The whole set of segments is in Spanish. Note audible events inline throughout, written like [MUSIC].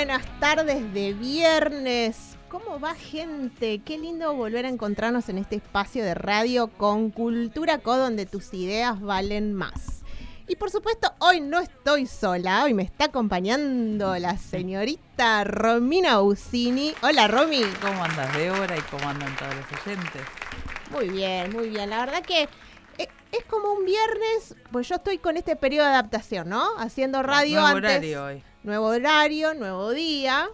buenas tardes de viernes. ¿Cómo va gente? Qué lindo volver a encontrarnos en este espacio de radio con Cultura Co donde tus ideas valen más. Y por supuesto, hoy no estoy sola, hoy me está acompañando la señorita Romina Usini. Hola Romy. ¿Cómo andas Débora y cómo andan todos los oyentes? Muy bien, muy bien. La verdad que eh, es como un viernes, pues yo estoy con este periodo de adaptación, ¿no? Haciendo radio Nuevo antes. horario hoy. Nuevo horario, nuevo día.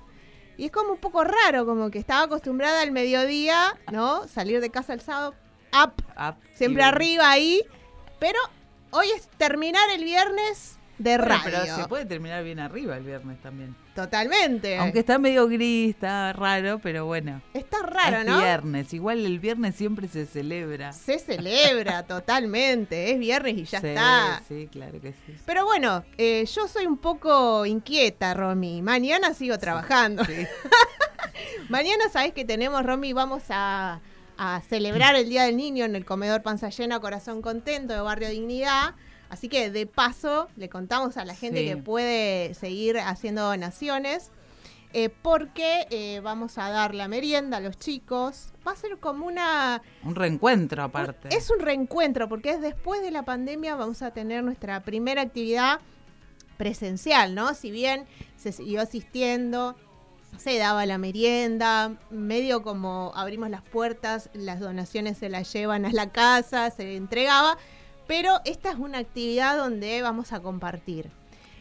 Y es como un poco raro, como que estaba acostumbrada al mediodía, ¿no? Salir de casa el sábado, up, Up siempre arriba ahí. Pero hoy es terminar el viernes de Bueno, radio. pero se puede terminar bien arriba el viernes también. Totalmente. Aunque está medio gris, está raro, pero bueno. Está raro, es ¿no? viernes. Igual el viernes siempre se celebra. Se celebra [LAUGHS] totalmente. Es viernes y ya Sí, está. Sí, claro que sí. Pero bueno, eh, yo soy un poco inquieta, Romy. Mañana sigo trabajando. Sí. [LAUGHS] Mañana sabes que tenemos, Romy, vamos a, a celebrar el Día del Niño en el comedor Panza Llena, Corazón Contento de Barrio Dignidad. Así que de paso le contamos a la gente Sí. que puede seguir haciendo donaciones. eh, porque eh, vamos a dar la merienda a los chicos. Va a ser como una... Un reencuentro aparte. Es un reencuentro, porque es después de la pandemia vamos a tener nuestra primera actividad presencial, ¿no? Si bien se siguió asistiendo, se daba la merienda, medio como abrimos las puertas, las donaciones se las llevan a la casa, se entregaba, pero esta es una actividad donde vamos a compartir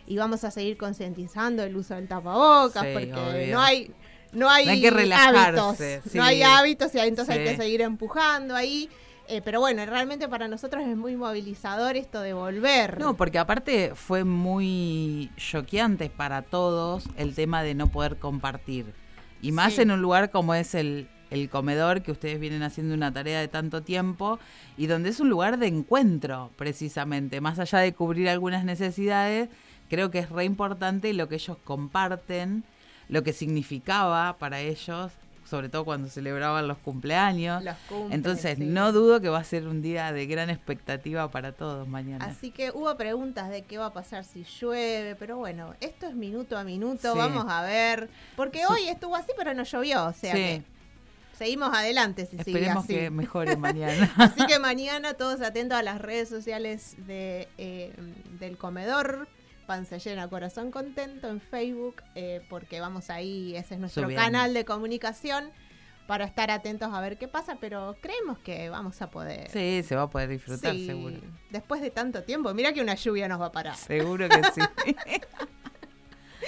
y vamos a seguir concientizando el uso del tapabocas, Sí, porque obvio. no hay no hay, No hay que hábitos, sí. no hay hábitos y entonces hay que seguir empujando ahí. Eh, pero bueno, realmente para nosotros es muy movilizador esto de volver. No, porque aparte fue muy choqueante para todos el tema de no poder compartir. Y más en un lugar como es el, el comedor, que ustedes vienen haciendo una tarea de tanto tiempo, y donde es un lugar de encuentro, precisamente. Más allá de cubrir algunas necesidades, creo que es re importante lo que ellos comparten, lo que significaba para ellos, sobre todo cuando celebraban los cumpleaños. Los cumples, Entonces, sí. no dudo que va a ser un día de gran expectativa para todos mañana. Así que hubo preguntas de qué va a pasar si llueve, pero bueno, esto es minuto a minuto, Sí. vamos a ver. Porque hoy estuvo así, pero no llovió, o sea que seguimos adelante si sigue Esperemos así. que mejore [LAUGHS] mañana. Así que mañana todos atentos a las redes sociales de, eh, del comedor. Panza llena, corazón contento en Facebook, eh, porque vamos ahí, ese es nuestro Subiendo. canal de comunicación para estar atentos a ver qué pasa, pero creemos que vamos a poder. Sí, se va a poder disfrutar, Sí, seguro. Después de tanto tiempo, mira que una lluvia nos va a parar. Seguro que sí. [LAUGHS]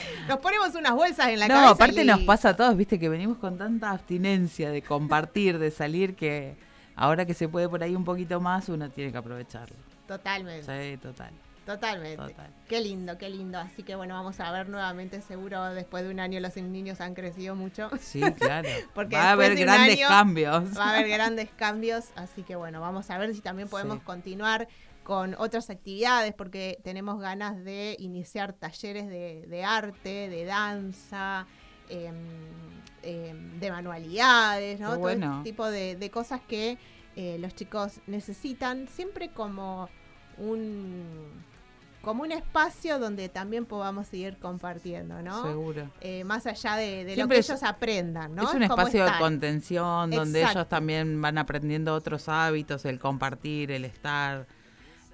[LAUGHS] Nos ponemos unas bolsas en la no, cabeza. aparte y nos pasa a todos, viste, que venimos con tanta abstinencia de compartir, de salir, que ahora que se puede por ahí un poquito más, uno tiene que aprovecharlo. Totalmente, Sí, total. totalmente. Total. Qué lindo, qué lindo. Así que bueno, vamos a ver nuevamente, seguro después de un año los niños han crecido mucho. Sí, claro. [LAUGHS] Porque va a haber grandes año cambios. Va a haber [LAUGHS] grandes cambios, así que bueno, vamos a ver si también podemos Sí. continuar con otras actividades, porque tenemos ganas de iniciar talleres de, de arte, de danza, em, em, de manualidades, ¿no? Todo este tipo de, de cosas que eh, los chicos necesitan, siempre como un como un espacio donde también podamos seguir compartiendo, ¿no? Seguro. Eh, más allá de, de lo que es- ellos aprendan, ¿no? es un espacio de contención donde Exacto. ellos también van aprendiendo otros hábitos, el compartir, el estar,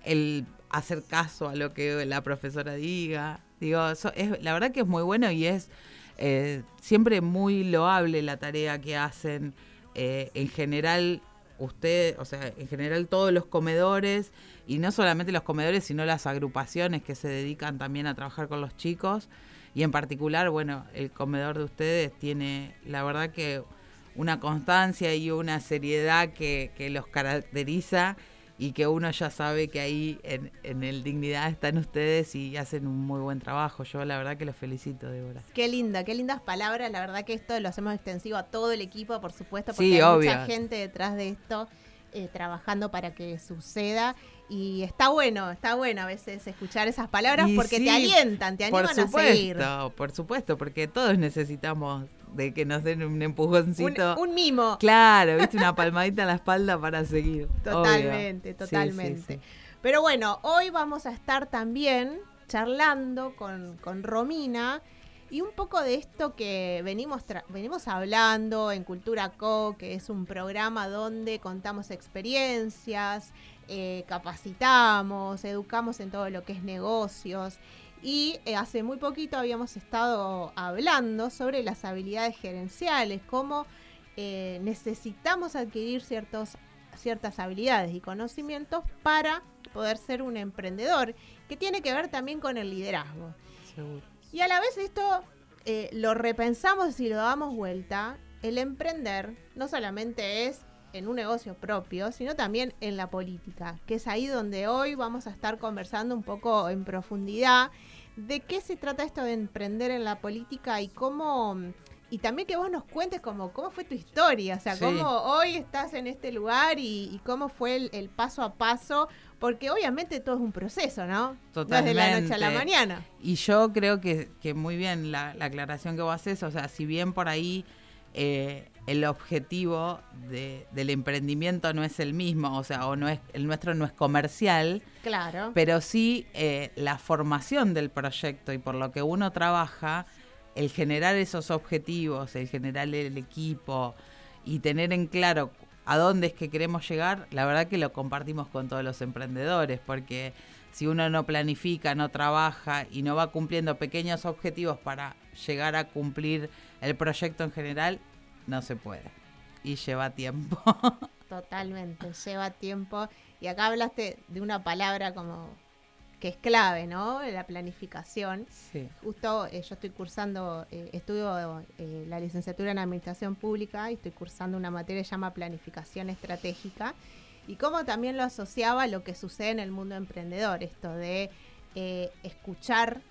el hacer caso a lo que la profesora diga. Digo, eso es, la verdad que es muy bueno y es eh, siempre muy loable la tarea que hacen. eh, en general, usted, o sea, en general todos los comedores, y no solamente los comedores, sino las agrupaciones que se dedican también a trabajar con los chicos. Y en particular, bueno, el comedor de ustedes tiene, la verdad que una constancia y una seriedad que, que los caracteriza y que uno ya sabe que ahí en, en el Dignidad están ustedes y hacen un muy buen trabajo. Yo la verdad que los felicito, Débora. Qué linda, qué lindas palabras. La verdad que esto lo hacemos extensivo a todo el equipo, por supuesto, porque Sí, hay obvio. mucha gente detrás de esto eh, trabajando para que suceda. Y está bueno, está bueno a veces escuchar esas palabras Y porque sí, te alientan, te Por animan a seguir. supuesto, por supuesto, porque todos necesitamos de que nos den un empujoncito. Un, un mimo. Claro, viste, una [LAUGHS] palmadita en la espalda para seguir. Totalmente, Obvio. Totalmente. sí, sí. Pero bueno, hoy vamos a estar también charlando con, con Romina Y un poco de esto que venimos, venimos hablando en Cultura Co, que es un programa donde contamos experiencias, eh, capacitamos, educamos en todo lo que es negocios. Y eh, hace muy poquito habíamos estado hablando sobre las habilidades gerenciales, cómo eh, necesitamos adquirir ciertos, ciertas habilidades y conocimientos para poder ser un emprendedor, que tiene que ver también con el liderazgo. Y a la vez esto lo repensamos y lo damos vuelta. El emprender no solamente es en un negocio propio, sino también en la política, que es ahí donde hoy vamos a estar conversando un poco en profundidad de qué se trata esto de emprender en la política y cómo y también que vos nos cuentes cómo, cómo fue tu historia, o sea, cómo hoy estás en este lugar y, cómo fue el, paso a paso, porque obviamente todo es un proceso, ¿no? Totalmente. Desde la noche a la mañana. Y yo creo que, que muy bien la, la aclaración que vos haces, o sea, si bien por ahí eh, el objetivo del emprendimiento no es el mismo, o sea, o no es el nuestro no es comercial. Claro. Pero sí eh, la formación del proyecto y por lo que uno trabaja, el generar esos objetivos, el generar el equipo y tener en claro a dónde es que queremos llegar, la verdad que lo compartimos con todos los emprendedores, porque si uno no planifica, no trabaja y no va cumpliendo pequeños objetivos para llegar a cumplir el proyecto en general, no se puede. Y lleva tiempo. [LAUGHS] Totalmente, lleva tiempo. Y acá hablaste de una palabra como que es clave, ¿no? La planificación. Sí. Justo eh, yo estoy cursando, eh, estudio eh, la licenciatura en Administración Pública y estoy cursando una materia que se llama Planificación Estratégica y cómo también lo asociaba a lo que sucede en el mundo emprendedor, esto de escuchar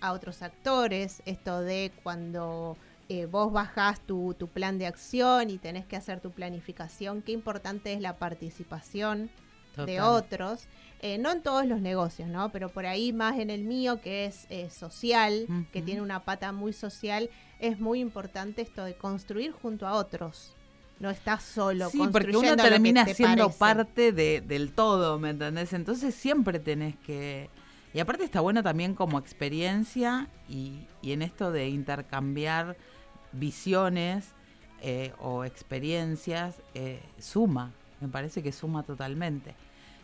a otros actores, esto de cuando eh, vos bajás tu, plan de acción y tenés que hacer tu planificación, qué importante es la participación de otros, eh, no en todos los negocios, ¿no? Pero por ahí más en el mío, que es eh, social, que tiene una pata muy social, es muy importante esto de construir junto a otros. No estás solo. Sí, porque uno termina siendo parte del todo, ¿me entendés? Entonces siempre tenés que... Y aparte está bueno también como experiencia y, y en esto de intercambiar visiones eh, o experiencias, eh, suma, me parece que suma totalmente.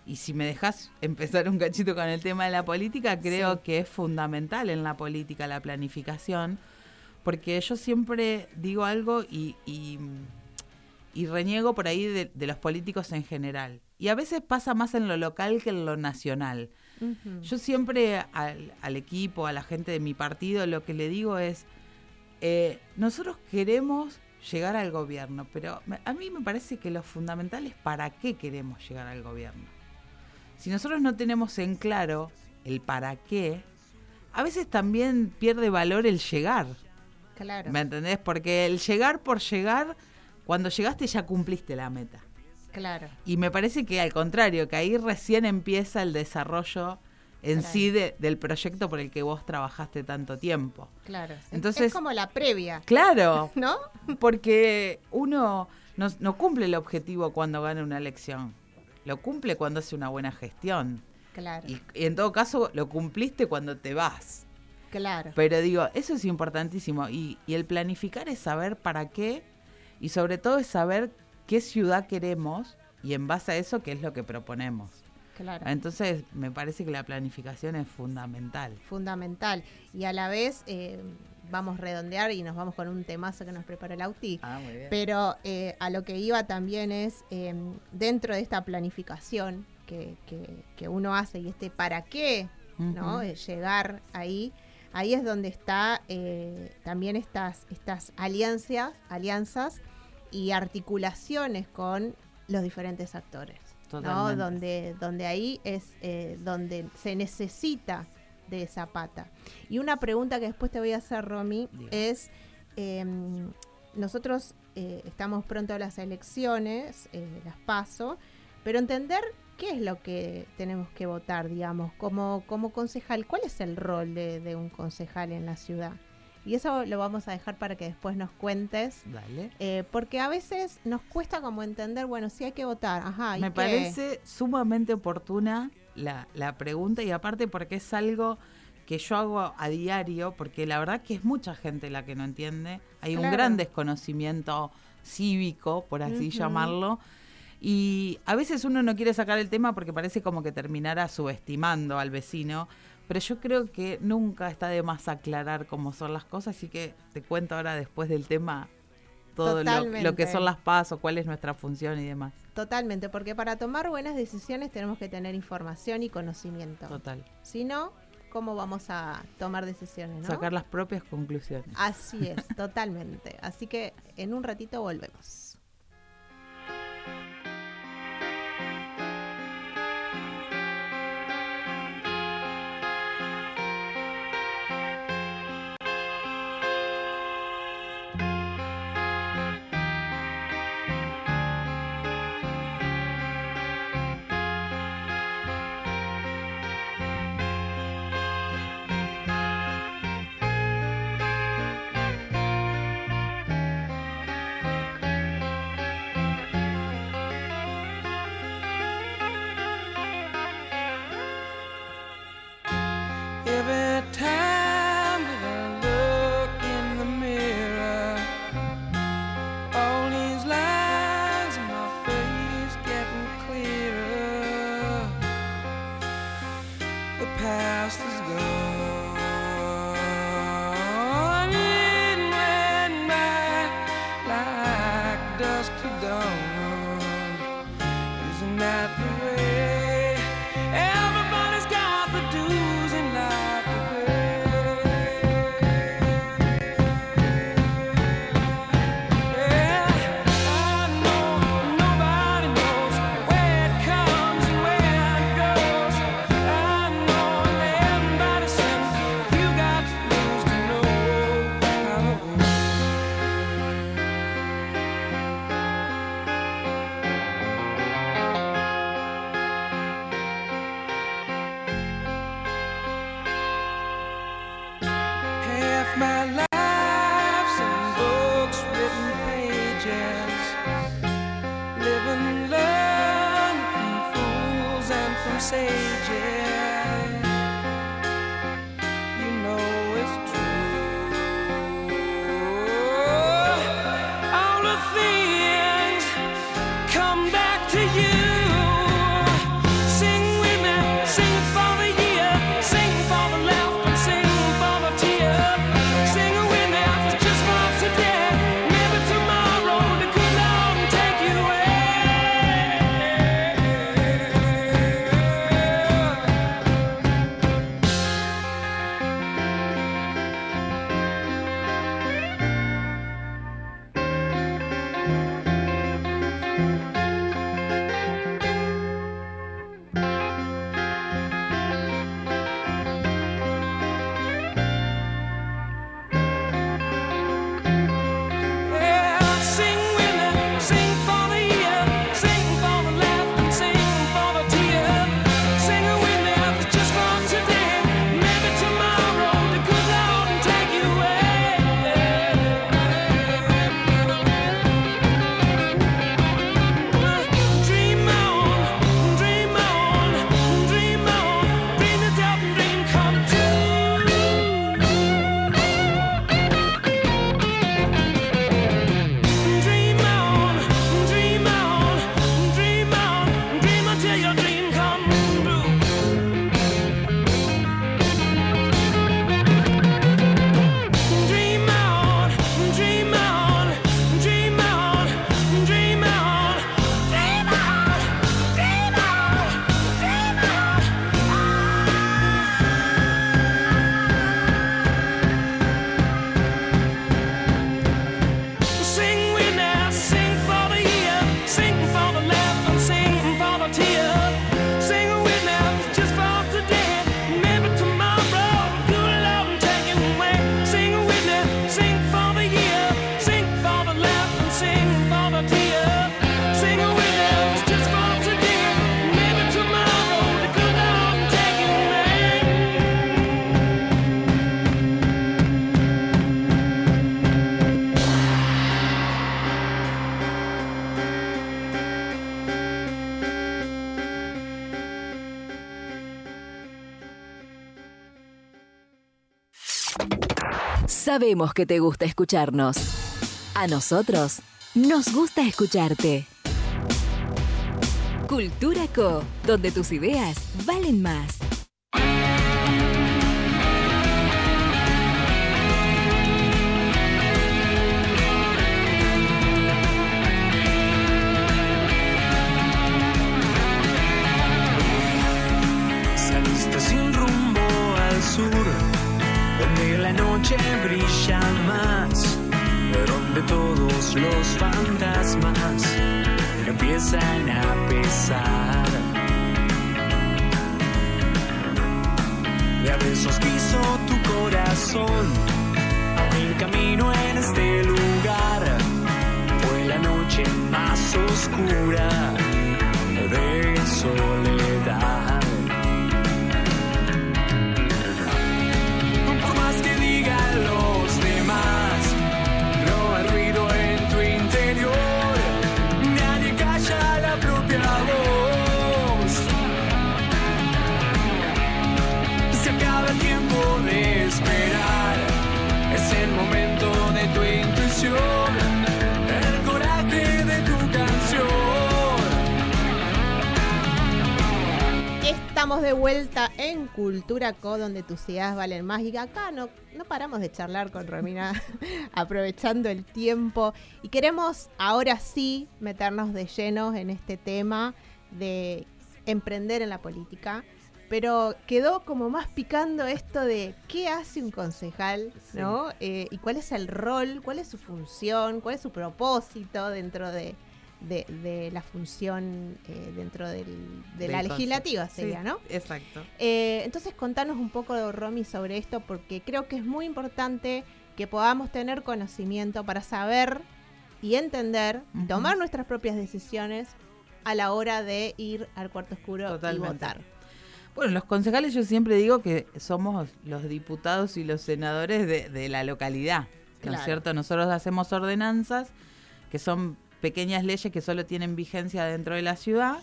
Y si me dejas [LAUGHS] empezar un cachito con el tema de la política, creo que es fundamental en la política la planificación, porque yo siempre digo algo y, y, reniego por ahí de, los políticos en general. Y a veces pasa más en lo local que en lo nacional. Yo siempre al, al equipo, a la gente de mi partido, lo que le digo es, eh, nosotros queremos llegar al gobierno, pero a mí me parece que lo fundamental es para qué queremos llegar al gobierno. Si nosotros no tenemos en claro el para qué, a veces también pierde valor el llegar. Claro. ¿Me entendés? Porque el llegar por llegar, cuando llegaste ya cumpliste la meta. Claro. Y me parece que al contrario, que ahí recién empieza el desarrollo en sí del proyecto por el que vos trabajaste tanto tiempo. Claro. Entonces, es como la previa. Claro. [LAUGHS] ¿No? Porque uno no, cumple el objetivo cuando gana una elección. Lo cumple cuando hace una buena gestión. Claro. Y, en todo caso lo cumpliste cuando te vas. Claro. Pero digo, eso es importantísimo. Y, y el planificar es saber para qué y sobre todo es saber qué ciudad queremos y en base a eso qué es lo que proponemos. Entonces, me parece que la planificación es fundamental. Fundamental. Y a la vez, eh, vamos a redondear y nos vamos con un temazo que nos preparó el Auti. Ah, muy bien. Pero eh, a lo que iba también es, eh, dentro de esta planificación que, que, uno hace y este para qué, ¿no? Llegar ahí, ahí es donde está también estas, estas alianzas, alianzas y articulaciones con los diferentes actores. ¿no? Donde, donde ahí es eh, donde se necesita de esa pata. Y una pregunta que después te voy a hacer, Romy, es, em, nosotros eh, estamos pronto a las elecciones, eh, las paso, pero entender qué es lo que tenemos que votar, digamos, como, como concejal, ¿cuál es el rol de, de un concejal en la ciudad? Y eso lo vamos a dejar para que después nos cuentes. Dale. Eh, porque a veces nos cuesta como entender, bueno, si hay que votar. Ajá, Me parece sumamente oportuna la, pregunta y aparte porque es algo que yo hago a diario, porque la verdad que es mucha gente la que no entiende. Hay un gran desconocimiento cívico, por así llamarlo. Y a veces uno no quiere sacar el tema porque parece como que terminara subestimando al vecino. Pero yo creo que nunca está de más aclarar cómo son las cosas, así que te cuento ahora después del tema todo lo, lo que son las pasos, cuál es nuestra función y demás. Totalmente, porque para tomar buenas decisiones tenemos que tener información y conocimiento. Total. Si no, ¿cómo vamos a tomar decisiones? ¿no? Sacar las propias conclusiones. Así es, [LAUGHS] totalmente. Así que en un ratito volvemos. Sabemos que te gusta escucharnos. A nosotros nos gusta escucharte. Cultura Co, donde tus ideas valen más. Noche brilla más, donde todos los fantasmas empiezan a pesar. Y a besos quiso tu corazón, mi camino en este lugar fue la noche más oscura de soledad. El coraje de tu canción. Estamos de vuelta en Cultura Co, donde tus ideas valen más. Y acá no, no paramos de charlar con Romina, [LAUGHS] aprovechando el tiempo. Y queremos ahora sí meternos de lleno en este tema de emprender en la política. Pero quedó como más picando esto de qué hace un concejal, Sí. ¿no? Eh, y cuál es el rol, cuál es su función, cuál es su propósito dentro de, de- de la función eh, dentro del- de Del la concepto. legislativa, sería, Sí, ¿no? Exacto. Eh, entonces contanos un poco, Romy, sobre esto, porque creo que es muy importante que podamos tener conocimiento para saber y entender y tomar nuestras propias decisiones a la hora de ir al cuarto oscuro Totalmente. y votar. Bueno, los concejales yo siempre digo que somos los diputados y los senadores de, de la localidad, ¿no Claro. es cierto? Nosotros hacemos ordenanzas que son pequeñas leyes que solo tienen vigencia dentro de la ciudad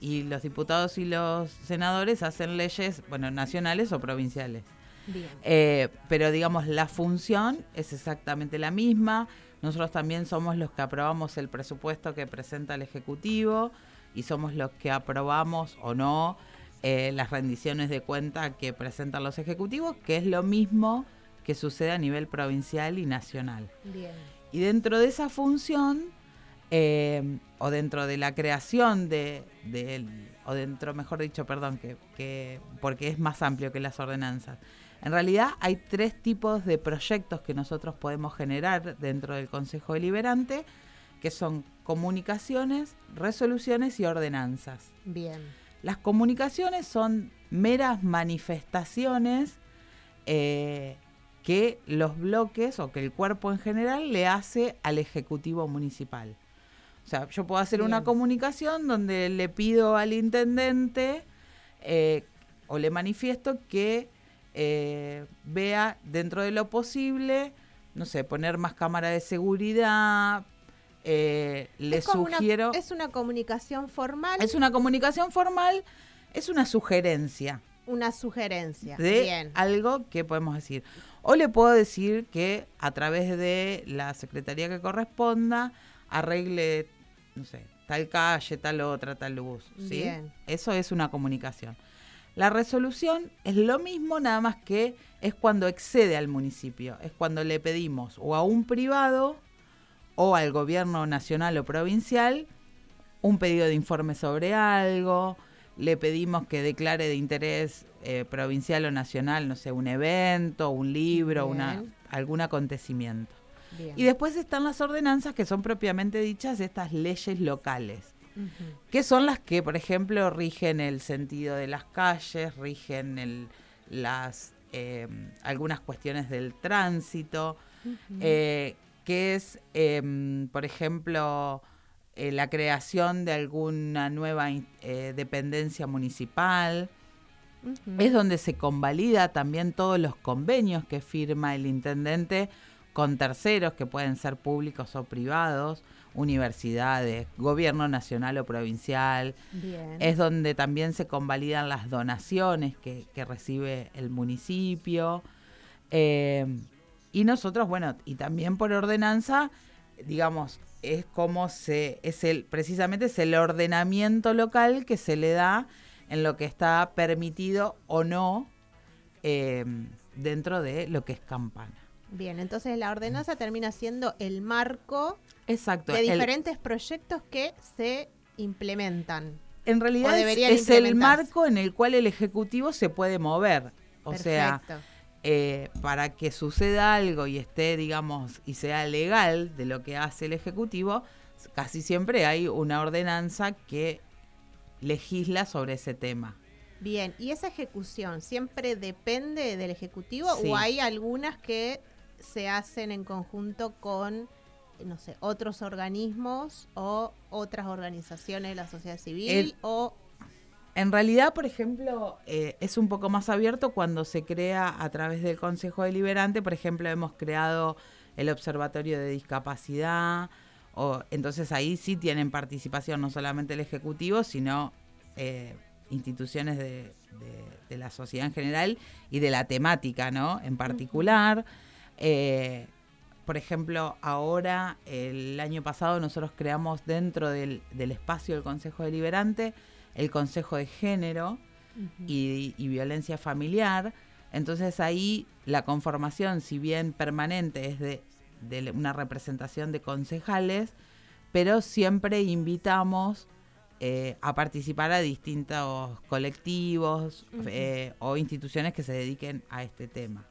y los diputados y los senadores hacen leyes, bueno, nacionales o provinciales. Bien. Eh, pero digamos, la función es exactamente la misma. Nosotros también somos los que aprobamos el presupuesto que presenta el Ejecutivo y somos los que aprobamos o no eh, las rendiciones de cuenta que presentan los ejecutivos, que es lo mismo que sucede a nivel provincial y nacional. Bien. Y dentro de esa función, eh, o dentro de la creación de, del- o dentro, mejor dicho, perdón, que, que porque es más amplio que las ordenanzas. En realidad hay tres tipos de proyectos que nosotros podemos generar dentro del Consejo Deliberante, que son comunicaciones, resoluciones y ordenanzas. Bien. Las comunicaciones son meras manifestaciones eh, que los bloques o que el cuerpo en general le hace al Ejecutivo Municipal. O sea, yo puedo hacer una comunicación donde le pido al intendente eh, o le manifiesto que eh, vea dentro de lo posible, no sé, poner más cámara de seguridad, eh, le es como una- sugiero... es una comunicación formal, Es una comunicación formal, es una sugerencia una sugerencia. de Bien. algo que podemos decir. O le puedo decir que a través de la secretaría que corresponda arregle, no sé, tal calle, tal otra, tal luz. ¿sí? Bien. Eso es una comunicación. La resolución es lo mismo, nada más que es cuando excede al municipio. Es cuando le pedimos o a un privado o al gobierno nacional o provincial un pedido de informe sobre algo, le pedimos que declare de interés eh, provincial o nacional, no sé, un evento, un libro, una, algún acontecimiento. Bien. Y después están las ordenanzas que son propiamente dichas estas leyes locales, que son las que, por ejemplo, rigen el sentido de las calles, rigen el, las eh, algunas cuestiones del tránsito, eh, que es, em, por ejemplo, eh, la creación de alguna nueva eh, dependencia municipal. Es donde se convalida también todos los convenios que firma el intendente con terceros, que pueden ser públicos o privados, universidades, gobierno nacional o provincial. Bien. Es donde también se convalidan las donaciones que, que recibe el municipio. Eh, Y nosotros, bueno, y también por ordenanza, digamos, es como se, es el, precisamente es el ordenamiento local que se le da en lo que está permitido o no eh, dentro de lo que es campana. Bien, entonces la ordenanza termina siendo el marco Exacto. de el- diferentes proyectos que se implementan. en realidad es, el marco en el cual el Ejecutivo se puede mover. O sea. Eh, para que suceda algo y esté, digamos, y sea legal de lo que hace el Ejecutivo, casi siempre hay una ordenanza que legisla sobre ese tema. Bien, ¿y esa ejecución siempre depende del Ejecutivo Sí. o hay algunas que se hacen en conjunto con, no sé, otros organismos o otras organizaciones de la sociedad civil El- o... En realidad, por ejemplo, eh, es un poco más abierto cuando se crea a través del Consejo Deliberante. Por ejemplo, hemos creado el Observatorio de Discapacidad. O, entonces ahí sí tienen participación no solamente el Ejecutivo, sino eh, instituciones de, de- de la sociedad en general y de la temática, ¿no? En particular. Eh, por ejemplo, ahora, el año pasado, nosotros creamos dentro del, del espacio del Consejo Deliberante el Consejo de Género y, y Violencia Familiar. Entonces ahí la conformación, si bien permanente, es de, de una representación de concejales, pero siempre invitamos eh, a participar a distintos colectivos eh, o instituciones que se dediquen a este tema.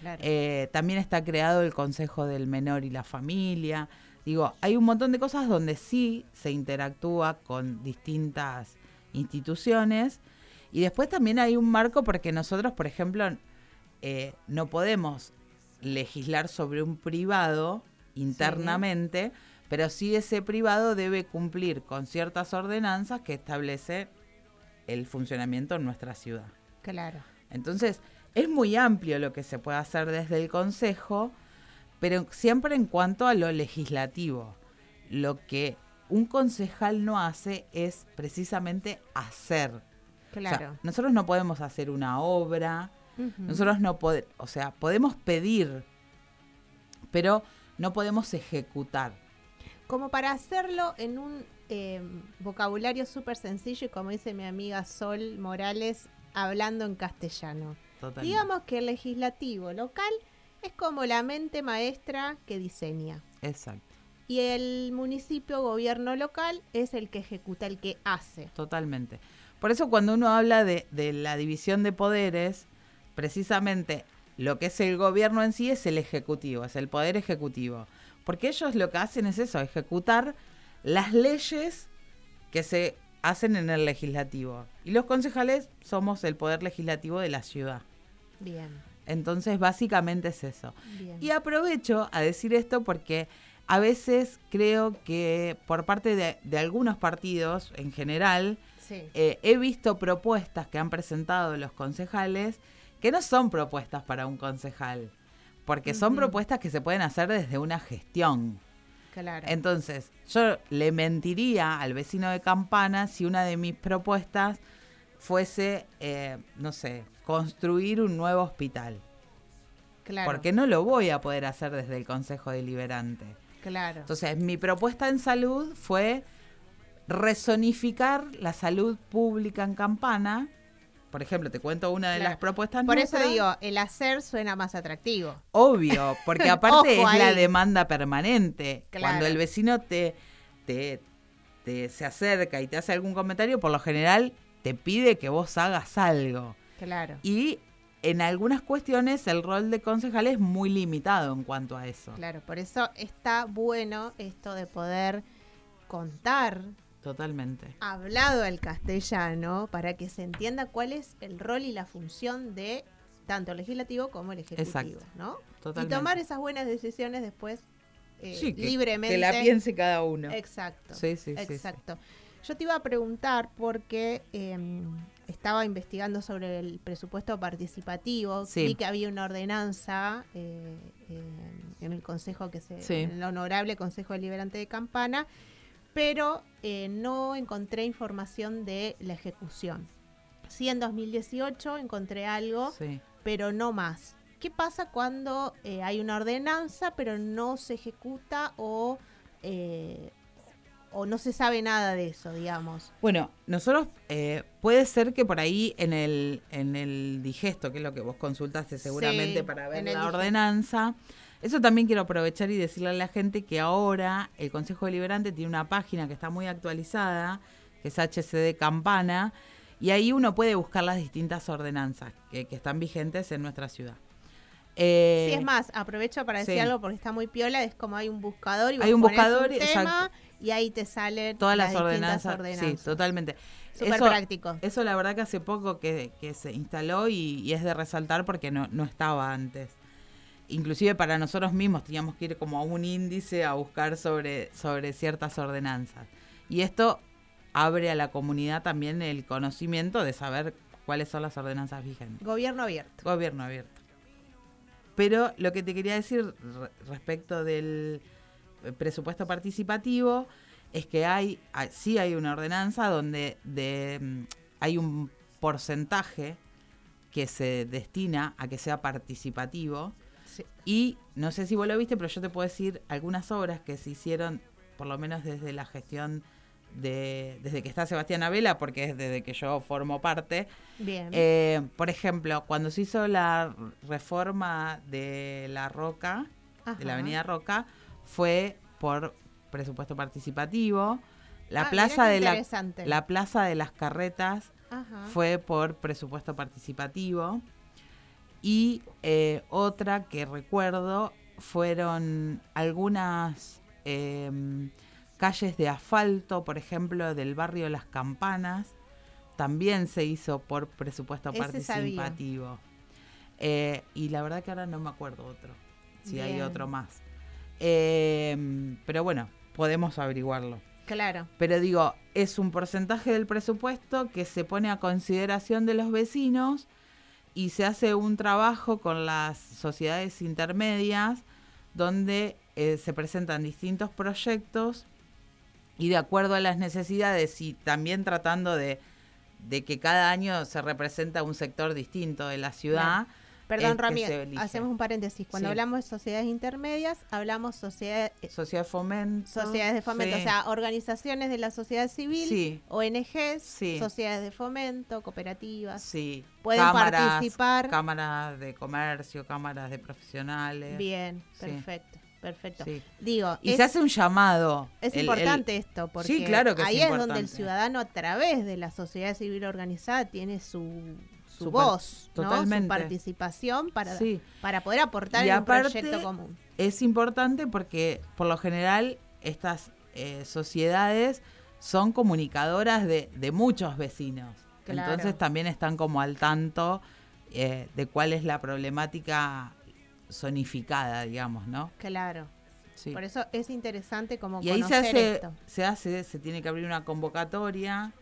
Claro. Eh, también está creado el Consejo del Menor y la Familia. Digo, hay un montón de cosas donde sí se interactúa con distintas instituciones. Y después también hay un marco porque nosotros, por ejemplo, eh, no podemos legislar sobre un privado internamente, pero sí ese privado debe cumplir con ciertas ordenanzas que establece el funcionamiento en nuestra ciudad. claro. Entonces, es muy amplio lo que se puede hacer desde el Consejo, pero siempre en cuanto a lo legislativo. Lo que un concejal no hace es precisamente hacer. O sea, Claro. nosotros no podemos hacer una obra, nosotros no podemos, o sea, podemos pedir, pero no podemos ejecutar. Como para hacerlo en un eh, vocabulario súper sencillo y como dice mi amiga Sol Morales, hablando en castellano. Totalmente. Digamos que el legislativo local es como la mente maestra que diseña. Exacto, Y el municipio gobierno local es el que ejecuta, el que hace. totalmente. Por eso cuando uno habla de, de la división de poderes, precisamente lo que es el gobierno en sí es el ejecutivo, es el poder ejecutivo. Porque ellos lo que hacen es eso, ejecutar las leyes que se hacen en el legislativo. Y los concejales somos el poder legislativo de la ciudad. Bien, Entonces, básicamente es eso. bien. Y aprovecho a decir esto porque a veces creo que por parte de, de algunos partidos en general, Sí, eh, he visto propuestas que han presentado los concejales que no son propuestas para un concejal, porque son propuestas que se pueden hacer desde una gestión. claro. Entonces, yo le mentiría al vecino de Campana si una de mis propuestas fuese, eh, no sé, construir un nuevo hospital. claro. Porque no lo voy a poder hacer desde el Consejo Deliberante. Claro. Entonces, mi propuesta en salud fue resonificar la salud pública en Campana. Por ejemplo, te cuento una de Claro. las propuestas. Por eso digo, el hacer suena más atractivo. Obvio, porque [LAUGHS] aparte es la demanda permanente. Claro. Cuando el vecino te, te, te se acerca y te hace algún comentario, por lo general te pide que vos hagas algo. Claro. Y en algunas cuestiones el rol de concejal es muy limitado en cuanto a eso. Claro, por eso está bueno esto de poder contar Totalmente. hablado al castellano para que se entienda cuál es el rol y la función de tanto el legislativo como el ejecutivo, Exacto. ¿no? Totalmente. Y tomar esas buenas decisiones después eh, Sí, que- libremente. Que la piense cada uno. Exacto. Sí, sí, sí, sí. Exacto. Yo te iba a preguntar porque eh, estaba investigando sobre el presupuesto participativo, Sí. vi que había una ordenanza eh, eh, en el consejo que se, Sí. en el honorable Consejo Deliberante de Campana, pero eh, no encontré información de la ejecución. Sí, en 2018 encontré algo, Sí. pero no más. ¿qué pasa cuando hay una ordenanza pero no se ejecuta o, eh, o no se sabe nada de eso, digamos? Bueno, nosotros eh, puede ser que por ahí en el, en el digesto, que es lo que vos consultaste seguramente Sí, para ver la ordenanza, eso también quiero aprovechar y decirle a la gente que ahora el Consejo Deliberante tiene una página que está muy actualizada, que es HCD Campana, y ahí uno puede buscar las distintas ordenanzas que, que están vigentes en nuestra ciudad. Eh, sí, es más, aprovecho para decir sí. algo porque está muy piola, es como hay un buscador y Hay un buscador, un exacto. tema y ahí te salen todas las, distintas ordenanzas, ordenanzas. Sí, totalmente. Súper Eso- práctico. Eso la verdad que hace poco que, que se instaló y, y es de resaltar porque no, no estaba antes. Inclusive para nosotros mismos teníamos que ir como a un índice a buscar sobre, sobre ciertas ordenanzas. Y esto abre a la comunidad también el conocimiento de saber cuáles son las ordenanzas vigentes. Gobierno abierto. Gobierno abierto. Pero lo que te quería decir re- respecto del eh, presupuesto participativo es que hay, sí hay una ordenanza donde de, mm, hay un porcentaje que se destina a que sea participativo Sí. y no sé si vos lo viste, pero yo te puedo decir algunas obras que se hicieron, por lo menos desde la gestión de, desde que está Sebastián Abela, porque es desde que yo formo parte, Bien. eh, por ejemplo, cuando se hizo la reforma de la Roca, de la. Avenida Roca, fue por presupuesto participativo. La Ah, plaza de la, plaza de las carretas Ajá. fue por presupuesto participativo. Y eh, otra que recuerdo fueron algunas em, calles de asfalto, por ejemplo, del barrio Las Campanas, también se hizo por presupuesto Ese participativo. Eh, y la verdad que ahora no me acuerdo otro, si hay otro más. Em, pero bueno, podemos averiguarlo. Claro. Pero digo, es un porcentaje del presupuesto que se pone a consideración de los vecinos y se hace un trabajo con las sociedades intermedias donde eh, se presentan distintos proyectos y de acuerdo a las necesidades y también tratando de, de que cada año se representa un sector distinto de la ciudad. Perdón, es que Rami, se elige. hacemos un paréntesis. Cuando Sí. hablamos de sociedades intermedias, hablamos sociedades, Sociedad de fomento. sociedades de fomento, sí. o sea, organizaciones de la sociedad civil, Sí. ONGs, sociedades de fomento, cooperativas. Sí, Pueden participar. Cámaras de comercio, cámaras de profesionales. Bien, perfecto, perfecto. Sí. Digo, Y es, se hace un llamado. es El- el- importante esto, porque Sí, claro que es ahí es, donde el ciudadano a través de la sociedad civil organizada tiene su, su, voz, ¿no? su totalmente. participación para, Sí. para poder aportar Y en un proyecto común. Es importante porque, por lo general, estas eh, sociedades son comunicadoras de, de muchos vecinos. Claro. Entonces también están como al tanto eh, de cuál es la problemática zonificada, digamos, ¿no? Claro. Sí. Por eso es interesante como Y ahí se conocer hace, esto. se hace, se tiene que abrir una convocatoria,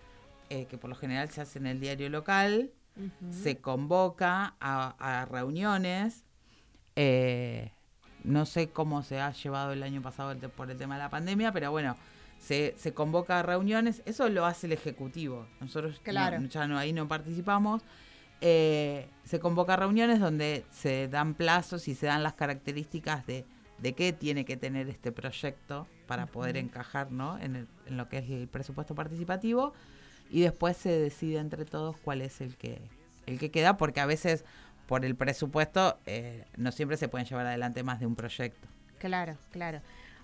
eh, que por lo general se hace en el diario local, se convoca a, a reuniones. eh, no sé cómo se ha llevado el año pasado el por el tema de la pandemia, pero bueno, se, se convoca a reuniones. Eso lo hace el Ejecutivo. Nosotros no- Claro. ya no, ahí no participamos. Eh, se convoca reuniones donde se dan plazos y se dan las características de, de qué tiene que tener este proyecto para poder encajar ¿no? en, el- en lo que es el presupuesto participativo y después se decide entre todos cuál es el que el que queda porque a veces por el presupuesto eh, no siempre se pueden llevar adelante más de un proyecto Claro, claro.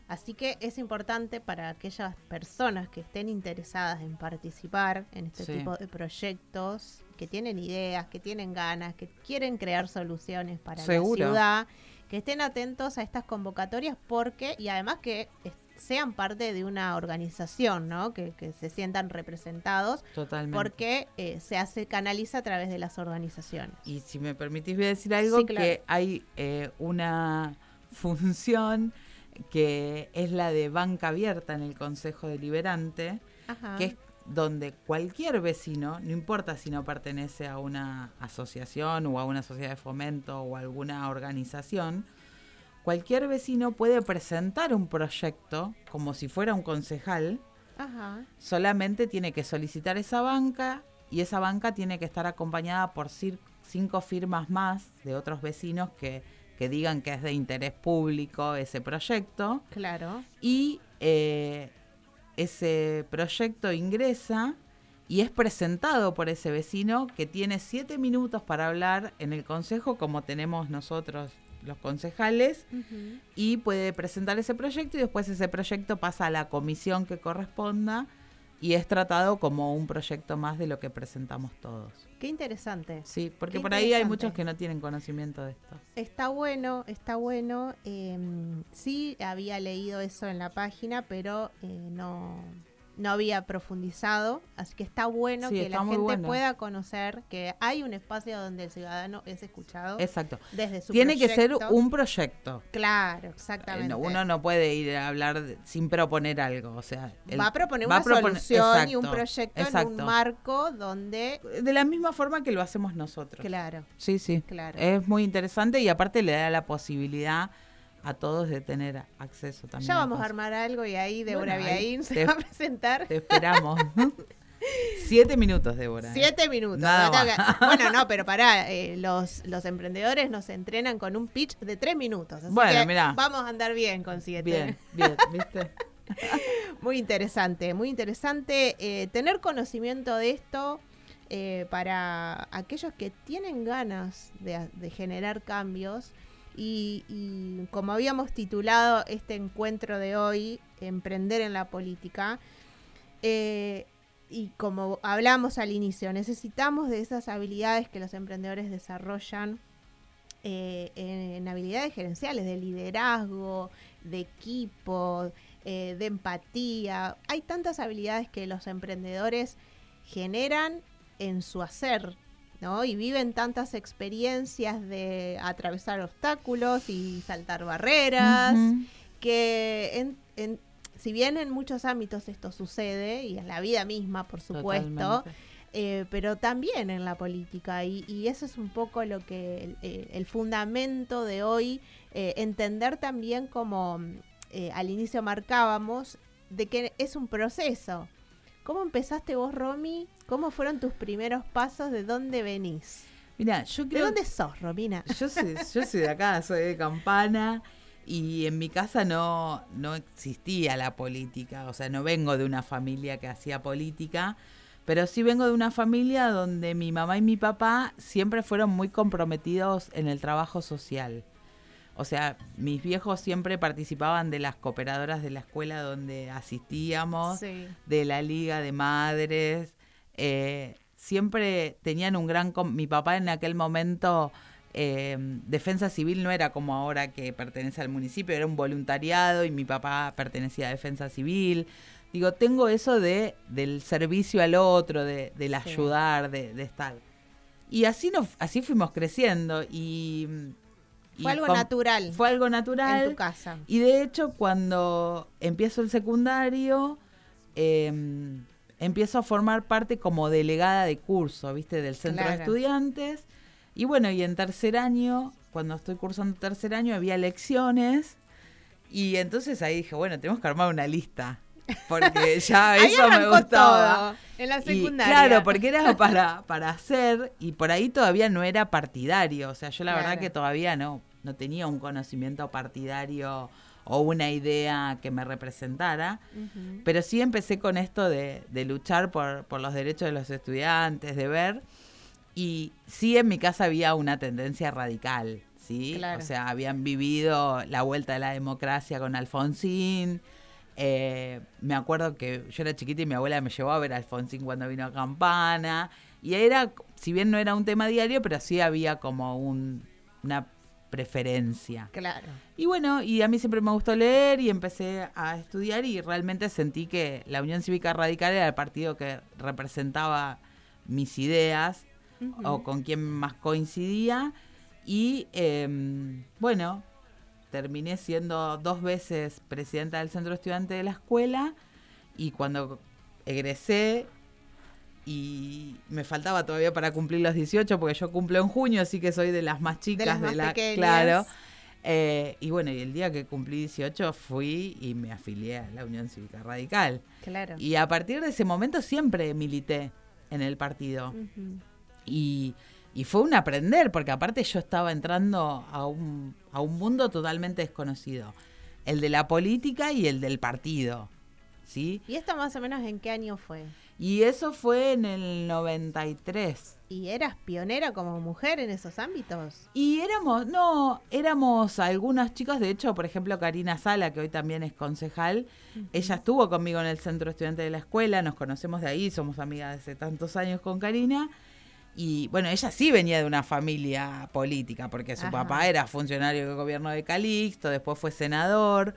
Así que es importante para aquellas personas que estén interesadas en participar en este Sí. tipo de proyectos, que tienen ideas, que tienen ganas, que quieren crear soluciones para Seguro. la ciudad, que estén atentos a estas convocatorias porque, y además que sean parte de una organización, ¿no? Que, que se sientan representados, totalmente porque eh, se hace, canaliza a través de las organizaciones. y si me permitís voy a decir algo Sí, claro. que hay eh, una [LAUGHS] función que es la de banca abierta en el Consejo Deliberante Ajá. que es donde cualquier vecino, no importa si no pertenece a una asociación o a una sociedad de fomento o a alguna organización, cualquier vecino puede presentar un proyecto como si fuera un concejal, Ajá. solamente tiene que solicitar esa banca y esa banca tiene que estar acompañada por cinco firmas más de otros vecinos que, que digan que es de interés público ese proyecto Claro. y eh, ese proyecto ingresa y es presentado por ese vecino que tiene siete minutos para hablar en el consejo como tenemos nosotros los concejales y puede presentar ese proyecto y después ese proyecto pasa a la comisión que corresponda y es tratado como un proyecto más de lo que presentamos todos. Qué interesante. Sí, porque Qué por ahí hay muchos que no tienen conocimiento de esto. Está bueno, está bueno. eh, sí, había leído eso en la página, pero eh, no, no había profundizado. Así que está bueno Sí, que está la gente bueno. pueda conocer que hay un espacio donde el ciudadano es escuchado Exacto. desde su Tiene que ser un proyecto. Claro, Eh, exactamente. no, uno no puede ir a hablar de- sin proponer algo. O sea, el- va a proponer va una a proponer- solución y un exacto, proyecto en un marco donde... De la misma forma que lo hacemos nosotros. Claro, Sí, sí. claro. Es muy interesante y aparte le da la posibilidad a todos de tener acceso también. ya vamos a armar algo y ahí Débora Bueno, ahí Biaín se te- va a presentar. Te esperamos. [LAUGHS] Siete minutos, Débora. ¿eh? Siete minutos. Nada que- Bueno, no, pero pará, eh, los, los emprendedores nos entrenan con un pitch de tres minutos. Así Bueno, que mirá. vamos a andar bien con siete. Bien, bien, ¿viste? [LAUGHS] Muy interesante, muy interesante eh, tener conocimiento de esto eh, para aquellos que tienen ganas de, de generar cambios. Y, como habíamos titulado este encuentro de hoy, Emprender en la Política, eh, y como hablamos al inicio, necesitamos de esas habilidades que los emprendedores desarrollan eh, en, en habilidades gerenciales, de liderazgo, de equipo, eh, de empatía. Hay tantas habilidades que los emprendedores generan en su hacer, ¿no? Y viven tantas experiencias de atravesar obstáculos y saltar barreras, que en- en- si bien en muchos ámbitos esto sucede, y en la vida misma, por supuesto, eh, pero también en la política. Y, y eso es un poco lo que el, el fundamento de hoy, eh, entender también como eh, al inicio marcábamos, de que es un proceso. ¿Cómo empezaste vos, Romy? ¿Cómo fueron tus primeros pasos? ¿De dónde venís? Mira, yo ¿De creo dónde sos, Romina? [LAUGHS] Yo soy, yo soy de acá, soy de Campana y en mi casa no, no existía la política, o sea, no vengo de una familia que hacía política, pero sí vengo de una familia donde mi mamá y mi papá siempre fueron muy comprometidos en el trabajo social. O sea, mis viejos siempre participaban de las cooperadoras de la escuela donde asistíamos Sí. de la Liga de Madres. eh, siempre tenían un gran... Mi papá en aquel momento, eh, Defensa Civil no era como ahora que pertenece al municipio, era un voluntariado y mi papá pertenecía a Defensa Civil. Digo, tengo eso de del servicio al otro, de, del Sí. ayudar, de, de estar. Y así, nos, así fuimos creciendo y... Fue algo natural Fue algo natural. en tu casa. Y de hecho, cuando empiezo el secundario, eh, empiezo a formar parte como delegada de curso, ¿viste? Del centro de estudiantes. Y bueno, y en tercer año, cuando estoy cursando tercer año, había elecciones. Y entonces ahí dije, bueno, tenemos que armar una lista. Porque [LAUGHS] ya eso me gustaba. todo, en la Y, secundaria. claro, porque era para, para hacer y por ahí todavía no era partidario. O sea, yo la verdad que todavía no, no tenía un conocimiento partidario o una idea que me representara. Pero sí empecé con esto de, de luchar por, por los derechos de los estudiantes, de ver. Y sí en mi casa había una tendencia radical, ¿sí? Claro. O sea, habían vivido la vuelta de la democracia con Alfonsín. Eh, me acuerdo que yo era chiquita y mi abuela me llevó a ver a Alfonsín cuando vino a Campana. Y era, si bien no era un tema diario, pero sí había como un, una preferencia. Claro. Y bueno, y a mí siempre me gustó leer y empecé a estudiar y realmente sentí que la Unión Cívica Radical era el partido que representaba mis ideas o con quien más coincidía. Y em, bueno, terminé siendo dos veces presidenta del centro estudiante de la escuela y cuando egresé y me faltaba todavía para cumplir los 18 porque yo cumplo en junio, así que soy de las más chicas las de, más la pequeñas. claro. Eh, y bueno, y el día que cumplí 18 fui y me afilié a la Unión Cívica Radical. Claro. Y a partir de ese momento siempre milité en el partido. Y, y fue un aprender, porque aparte yo estaba entrando a un, a un mundo totalmente desconocido. El de la política y el del partido. ¿Sí? ¿Y esto más o menos en qué año fue? Y eso fue en el 93. ¿Y eras pionera como mujer en esos ámbitos? Y éramos, no, éramos algunas chicas, de hecho, por ejemplo, Karina Sala, que hoy también es concejal, ella estuvo conmigo en el centro estudiante de la escuela, nos conocemos de ahí, somos amigas hace tantos años con Karina. Y bueno, ella sí venía de una familia política, porque su Ajá. papá era funcionario del gobierno de Calixto, después fue senador.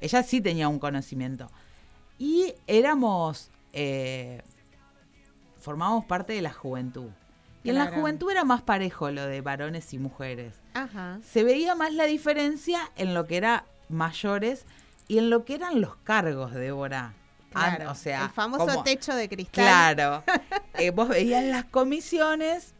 Ella sí tenía un conocimiento. Y éramos, eh, formábamos parte de la juventud. Y en la juventud era más parejo lo de varones y mujeres. Ajá. Se veía más la diferencia en lo que era mayores y en lo que eran los cargos, Débora. Claro. o sea, el famoso como- techo de cristal. Claro. [LAUGHS] Eh, vos veías las comisiones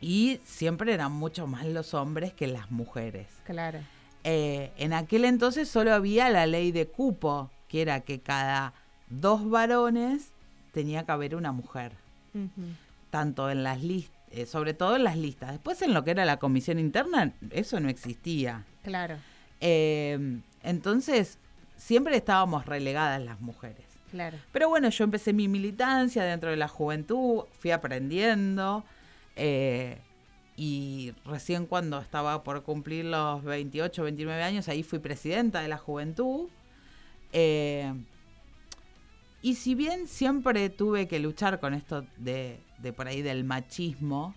y siempre eran mucho más los hombres que las mujeres. Claro. Eh, en aquel entonces solo había la ley de cupo, que era que cada dos varones tenía que haber una mujer, tanto en las listas, sobre todo en las listas. Después en lo que era la comisión interna, eso no existía. Claro, Eh, entonces, siempre estábamos relegadas las mujeres. Claro. Pero bueno, yo empecé mi militancia dentro de la juventud, fui aprendiendo eh, y recién cuando estaba por cumplir los 28, 29 años, ahí fui presidenta de la juventud. Eh, y si bien siempre tuve que luchar con esto de, de por ahí del machismo,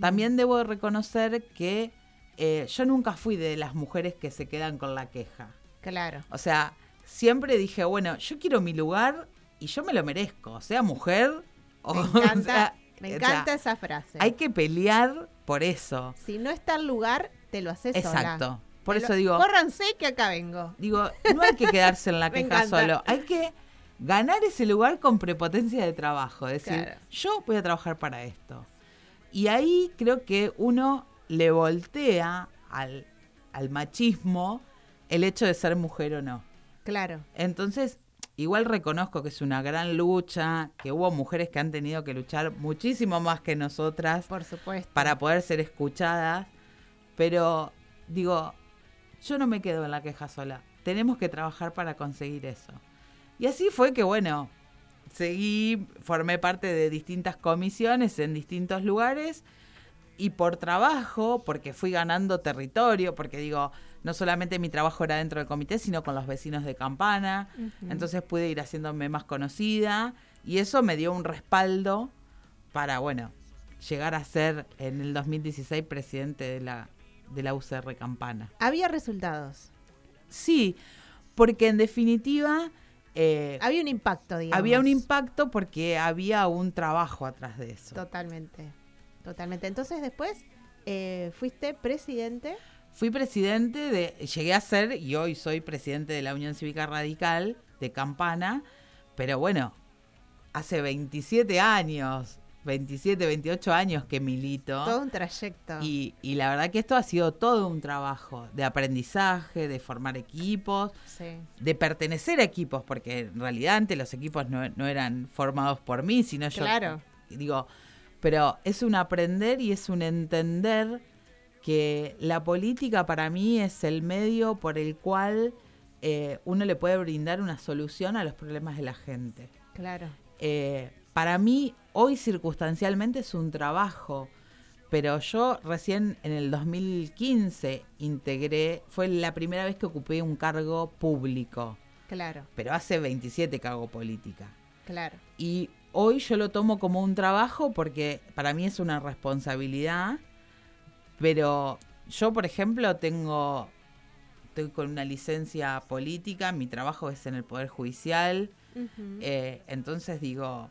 también debo reconocer que eh, yo nunca fui de las mujeres que se quedan con la queja. Claro. O sea, siempre dije, bueno, yo quiero mi lugar y yo me lo merezco, sea mujer o Me [LAUGHS] o encanta, sea, me o encanta sea, esa frase. hay que pelear por eso. Si no está el lugar, te lo haces sola. Exacto. Por Te eso lo- digo, Córranse que acá vengo. digo, no hay que quedarse en la [LAUGHS] queja solo, hay que ganar ese lugar con prepotencia de trabajo, decir, Claro. yo voy a trabajar para esto. Y ahí creo que uno le voltea al, al machismo el hecho de ser mujer o no. Claro. Entonces, igual reconozco que es una gran lucha, que hubo mujeres que han tenido que luchar muchísimo más que nosotras Por supuesto. para poder ser escuchadas, pero digo, yo no me quedo en la queja sola, tenemos que trabajar para conseguir eso. Y así fue que, bueno, seguí, formé parte de distintas comisiones en distintos lugares y por trabajo, porque fui ganando territorio, porque digo, no solamente mi trabajo era dentro del comité, sino con los vecinos de Campana, entonces pude ir haciéndome más conocida y eso me dio un respaldo para, bueno, llegar a ser en el 2016 presidente de la, de la UCR Campana. Había resultados. Sí, porque en definitiva eh, Había un impacto, digamos. había un impacto porque había un trabajo atrás de eso. Totalmente. Totalmente. Entonces después eh, fuiste presidente. Fui presidente de, llegué a ser y hoy soy presidente de la Unión Cívica Radical de Campana, pero bueno, hace 27 años, 27, 28 años que milito. Todo un trayecto. Y, y la verdad que esto ha sido todo un trabajo de aprendizaje, de formar equipos, Sí. de pertenecer a equipos, porque en realidad antes los equipos no, no eran formados por mí, sino yo. Claro. Digo, pero es un aprender y es un entender que la política para mí es el medio por el cual eh, uno le puede brindar una solución a los problemas de la gente. Claro. Eh, para mí, hoy circunstancialmente es un trabajo, pero yo recién en el 2015 integré, fue la primera vez que ocupé un cargo público, Claro. pero hace 27 que hago política. Claro. Y hoy yo lo tomo como un trabajo porque para mí es una responsabilidad, pero yo, por ejemplo, tengo, estoy con una licencia política, mi trabajo es en el Poder Judicial, eh, entonces digo,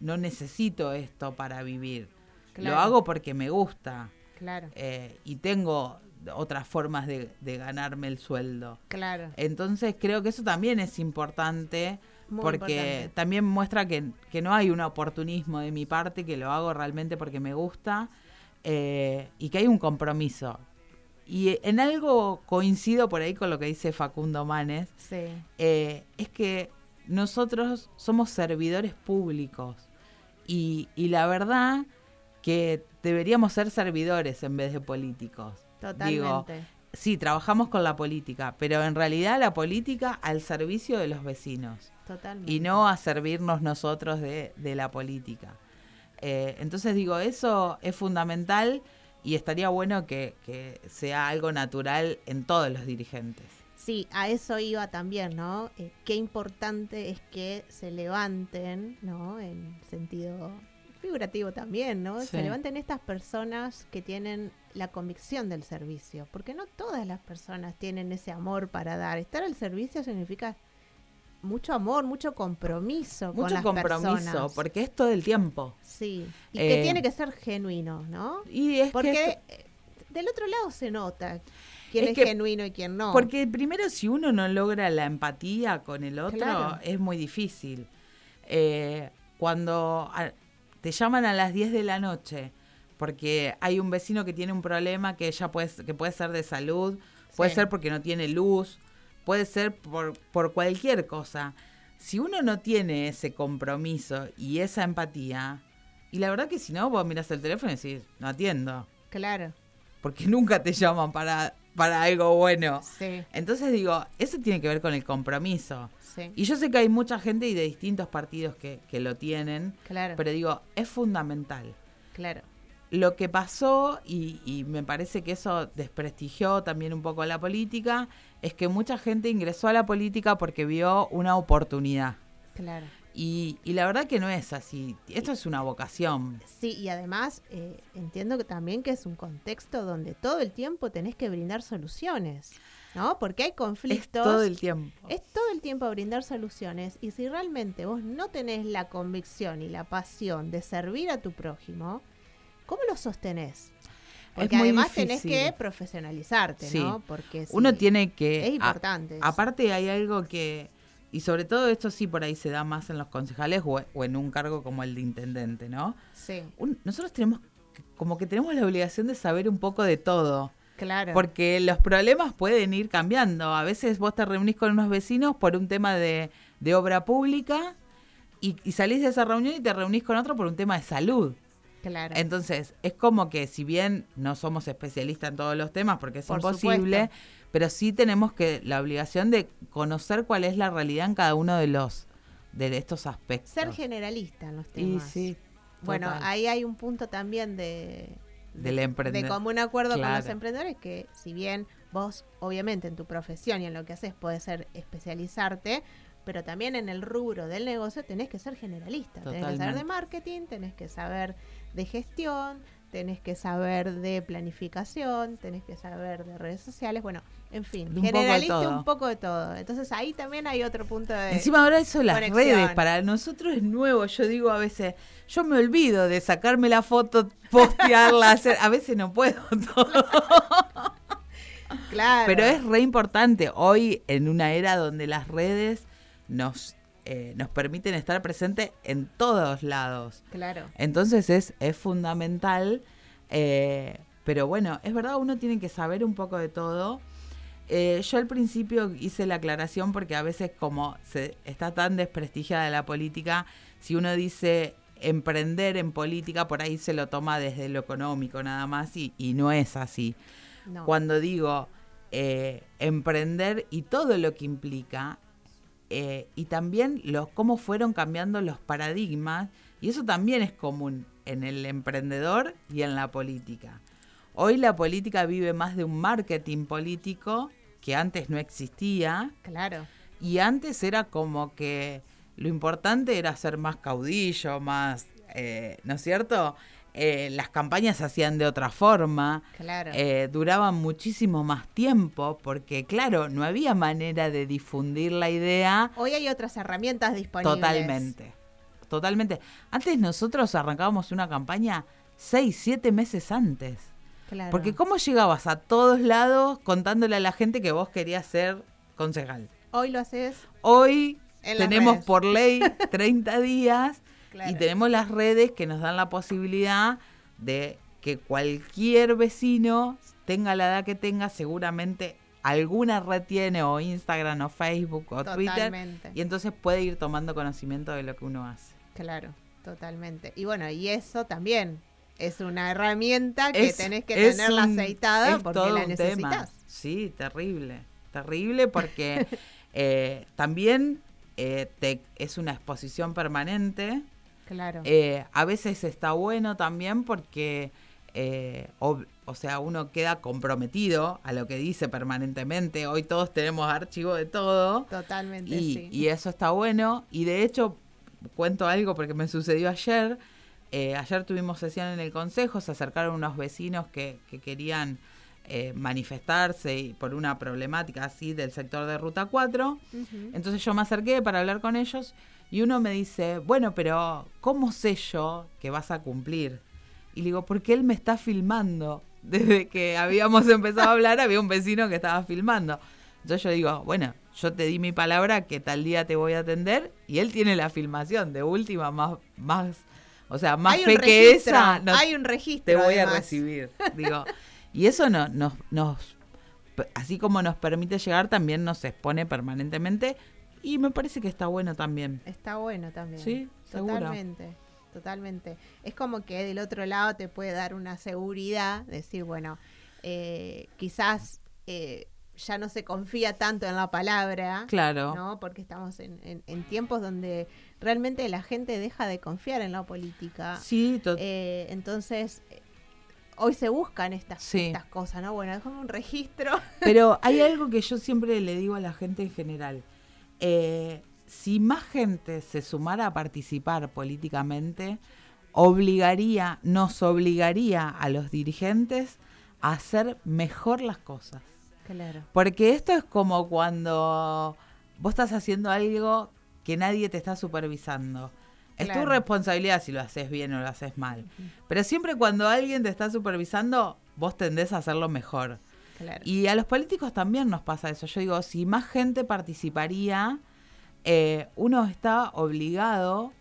no necesito esto para vivir. Claro. Lo hago porque me gusta Claro. eh, y tengo otras formas de, de ganarme el sueldo. Claro. Entonces creo que eso también es importante Muy porque importante. también muestra que, que no hay un oportunismo de mi parte, que lo hago realmente porque me gusta eh, y que hay un compromiso. Y en algo coincido por ahí con lo que dice Facundo Manes, Sí. eh, es que nosotros somos servidores públicos y, y la verdad que deberíamos ser servidores en vez de políticos. Digo, Totalmente. sí, trabajamos con la política, pero en realidad la política al servicio de los vecinos Totalmente. y no a servirnos nosotros de, de la política. Eh, entonces digo, eso es fundamental y estaría bueno que, que sea algo natural en todos los dirigentes. Sí, a eso iba también, ¿no? Eh, qué importante es que se levanten, ¿no? En sentido figurativo también, ¿no? Sí. Se levanten estas personas que tienen la convicción del servicio, porque no todas las personas tienen ese amor para dar. Estar al servicio significa mucho amor, mucho compromiso con Mucho las compromiso, personas. porque es todo el tiempo. Sí, y que Eh, tiene que ser genuino, ¿no? Y es Porque que eh, del otro lado se nota quién Es es, que- genuino y quién no. Porque primero si uno no logra la empatía con el otro, Claro. es muy difícil. Eh, cuando a- te llaman a las 10 de la noche porque hay un vecino que tiene un problema que ya puede, que puede ser de salud, puede Sí. ser porque no tiene luz, puede ser por, por cualquier cosa. Si uno no tiene ese compromiso y esa empatía, y la verdad que si no, vos miras el teléfono y decís, no atiendo, Claro, porque nunca te llaman para, para algo bueno. sí, Entonces digo, eso tiene que ver con el compromiso. sí, Y yo sé que hay mucha gente y de distintos partidos que, que lo tienen, claro, pero digo, es fundamental. claro. Lo que pasó, y, y me parece que eso desprestigió también un poco la política, es que mucha gente ingresó a la política porque vio una oportunidad. Claro. Y, y la verdad que no es así. Esto es una vocación. Sí, y además eh, entiendo que también que es un contexto donde todo el tiempo tenés que brindar soluciones, ¿no? Porque hay Es conflictos. todo el tiempo. es todo el tiempo brindar soluciones y si realmente vos no tenés la convicción y la pasión de servir a tu prójimo, ¿cómo lo sostenés? Porque además tenés que profesionalizarte, Sí. ¿no? Porque si- Uno tiene que... es importante. Aparte hay algo que, y sobre todo esto sí por ahí se da más en los concejales o, o en un cargo como el de intendente, ¿no? sí, Un- nosotros tenemos, como que tenemos la obligación de saber un poco de todo, claro. porque los problemas pueden ir cambiando. A veces vos te reunís con unos vecinos por un tema de, de obra pública y, y salís de esa reunión y te reunís con otro por un tema de salud. Claro. Entonces, es como que si bien no somos especialistas en todos los temas, porque es Por imposible, supuesto. pero sí tenemos que la obligación de conocer cuál es la realidad en cada uno de los de estos aspectos. Ser generalista en los Y temas. sí. Bueno, total. ahí hay un punto también de, Del de emprendedor. común acuerdo con los emprendedores que si bien vos obviamente en tu profesión y en lo que haces puede ser especializarte, pero también en el rubro del negocio tenés que ser generalista. Tenés que saber Totalmente. de marketing, tenés que saber de gestión, tenés que saber de planificación, tenés que saber de redes sociales, bueno, en fin, un poco todo. un poco de todo. Entonces ahí también hay otro punto de... Encima ahora eso las conexión. redes para nosotros es nuevo. Yo digo a veces, yo me olvido de sacarme la foto, postearla, [LAUGHS] hacer, a veces no puedo todo. claro. Pero es re importante hoy en una era donde las redes nos, eh, nos permiten estar presentes en todos lados. Claro. Entonces es, es fundamental. eh, pero bueno, es verdad, uno tiene que saber un poco de todo. Eh, yo al principio hice la aclaración porque a veces como se está tan desprestigiada la política, si uno dice emprender en política, por ahí se lo toma desde lo económico nada más y, y no es así. No. Cuando digo eh, emprender y todo lo que implica, eh, y también los, cómo fueron cambiando los paradigmas, y eso también es común en el emprendedor y en la política. Hoy la política vive más de un marketing político que antes no existía, Claro. y antes era como que lo importante era ser más caudillo, más, eh, ¿no es cierto? Eh, las campañas se hacían de otra forma, Claro. eh, duraban muchísimo más tiempo, porque claro, no había manera de difundir la idea Hoy hay otras herramientas disponibles. totalmente. Totalmente. Antes nosotros arrancábamos una campaña seis, siete meses antes. Claro. Porque ¿cómo llegabas a todos lados contándole a la gente que vos querías ser concejal? Hoy lo haces. Hoy tenemos redes. por ley [LAUGHS] 30 días Claro. y tenemos las redes que nos dan la posibilidad de que cualquier vecino, tenga la edad que tenga, seguramente alguna red tiene o Instagram o Facebook o Twitter Totalmente. y entonces puede ir tomando conocimiento de lo que uno hace. Claro, totalmente. Y bueno, y eso también es una herramienta que Es- tenés que tenerla un- aceitada porque la tema. necesitas. Sí, terrible. Terrible porque [LAUGHS] eh, también eh, te, es una exposición permanente. Claro. Eh, a veces está bueno también porque, eh, ob- o sea, uno queda comprometido a lo que dice permanentemente. Hoy todos tenemos archivo de todo. Totalmente, Y, sí. y eso está bueno. Y de hecho, cuento algo porque me sucedió ayer. Eh, ayer tuvimos sesión en el consejo, se acercaron unos vecinos que, que querían eh, manifestarse y por una problemática así del sector de Ruta 4. Ujú. Entonces yo me acerqué para hablar con ellos y uno me dice, bueno, pero ¿cómo sé yo que vas a cumplir? Y le digo, porque él me está filmando. [LAUGHS] Desde que habíamos empezado a hablar había un vecino que estaba filmando. Entonces yo digo, bueno, yo te di mi palabra que tal día te voy a atender y él tiene la filmación de última más, más o sea, más fe que esa. no hay un registro. te voy a recibir. [LAUGHS] Digo, y eso no, nos, nos, así como nos permite llegar, también nos expone permanentemente y me parece que está bueno también. Está bueno también. Sí. Totalmente, totalmente. Es como que del otro lado te puede dar una seguridad, decir, bueno, eh, quizás eh, ya no se confía tanto en la palabra, Claro. ¿no? Porque estamos en, en- en tiempos donde realmente la gente deja de confiar en la política. Sí, Eh, entonces, hoy se buscan estas, Sí. estas cosas, ¿no? Bueno, es como un registro. pero hay [LAUGHS] algo que yo siempre le digo a la gente en general. Eh, si más gente se sumara a participar políticamente, obligaría, nos obligaría a los dirigentes a hacer mejor las cosas. Claro. Porque esto es como cuando vos estás haciendo algo que nadie te está supervisando. Es tu responsabilidad si lo haces bien o lo haces mal. Pero siempre cuando alguien te está supervisando, vos tendés a hacerlo mejor. Claro. Y a los políticos también nos pasa eso. Yo digo, si más gente participaría, eh, uno está obligado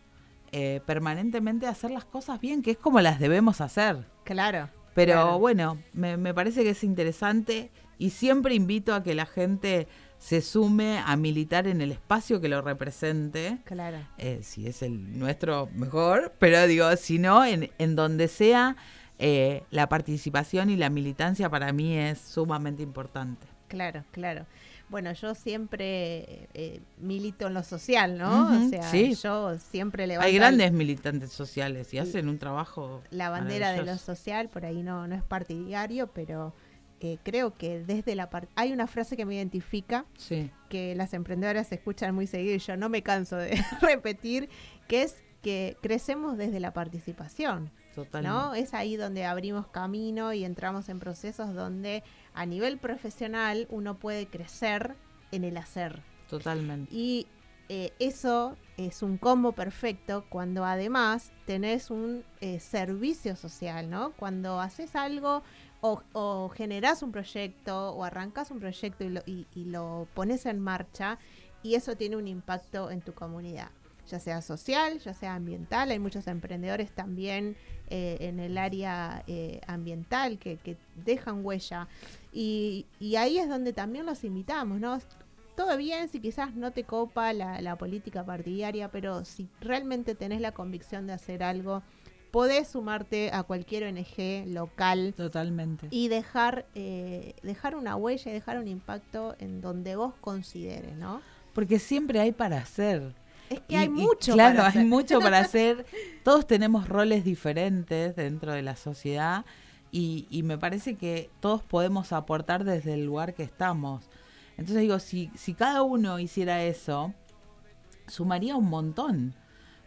eh, permanentemente a hacer las cosas bien, que es como las debemos hacer. Claro. Pero claro. bueno, me, me parece que es interesante y siempre invito a que la gente se sume a militar en el espacio que lo represente. Claro. Eh, si es el nuestro, mejor, pero digo, si no, en, en donde sea, eh, la participación y la militancia para mí es sumamente importante. Claro, claro. Bueno, yo siempre eh, milito en lo social, ¿no? O sea, sí. yo siempre levanto Hay grandes militantes sociales y hacen un trabajo. la bandera de lo social, por ahí no, no es partidario, pero eh, creo que desde la parte... Hay una frase que me identifica, Sí, que las emprendedoras escuchan muy seguido y yo no me canso de [LAUGHS] repetir, que es que crecemos desde la participación. Totalmente. ¿no? Es ahí donde abrimos camino y entramos en procesos donde a nivel profesional uno puede crecer en el hacer. Totalmente. Y eh, eso es un combo perfecto cuando además tenés un eh, servicio social, ¿no? Cuando haces algo o, o generás un proyecto o arrancas un proyecto y lo, y- y lo pones en marcha y eso tiene un impacto en tu comunidad, ya sea social, ya sea ambiental. Hay muchos emprendedores también eh, en el área eh, ambiental que, que dejan huella. Y, y ahí es donde también los invitamos, ¿no? todo bien si quizás no te copa la, la política partidaria, pero si realmente tenés la convicción de hacer algo, podés sumarte a cualquier ONG local Totalmente. y dejar, eh, dejar una huella y dejar un impacto en donde vos consideres, ¿no? Porque siempre hay para hacer. Es que Y- hay y mucho claro, para hay hacer. mucho para [LAUGHS] hacer. Todos tenemos roles diferentes dentro de la sociedad y, y me parece que todos podemos aportar desde el lugar que estamos. Entonces digo, si, si cada uno hiciera eso, sumaría un montón.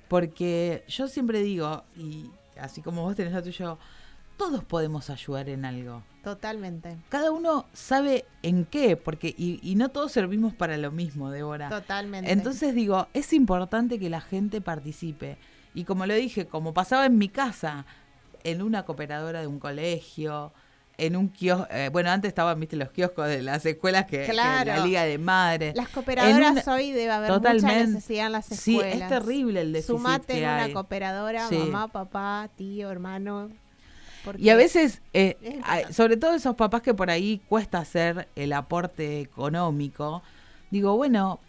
Porque yo siempre digo, y así como vos tenés lo tuyo, todos podemos ayudar en algo Totalmente, cada uno sabe en qué, porque y, y no todos servimos para lo mismo, Débora. totalmente. Entonces digo, es importante que la gente participe. Y como lo dije, como pasaba en mi casa, en una cooperadora de un colegio, en un kiosco, bueno, antes estaban, viste, los kioscos de las escuelas que, que Claro. la Liga de Madres. las cooperadoras hoy debe haber mucha Totalmente. necesidad en las Sí, escuelas. es terrible el déficit Sumate que en una cooperadora, Sí. mamá, papá, tío, hermano. Porque- Y a veces, eh, sobre todo esos papás que por ahí cuesta hacer el aporte económico, digo, bueno,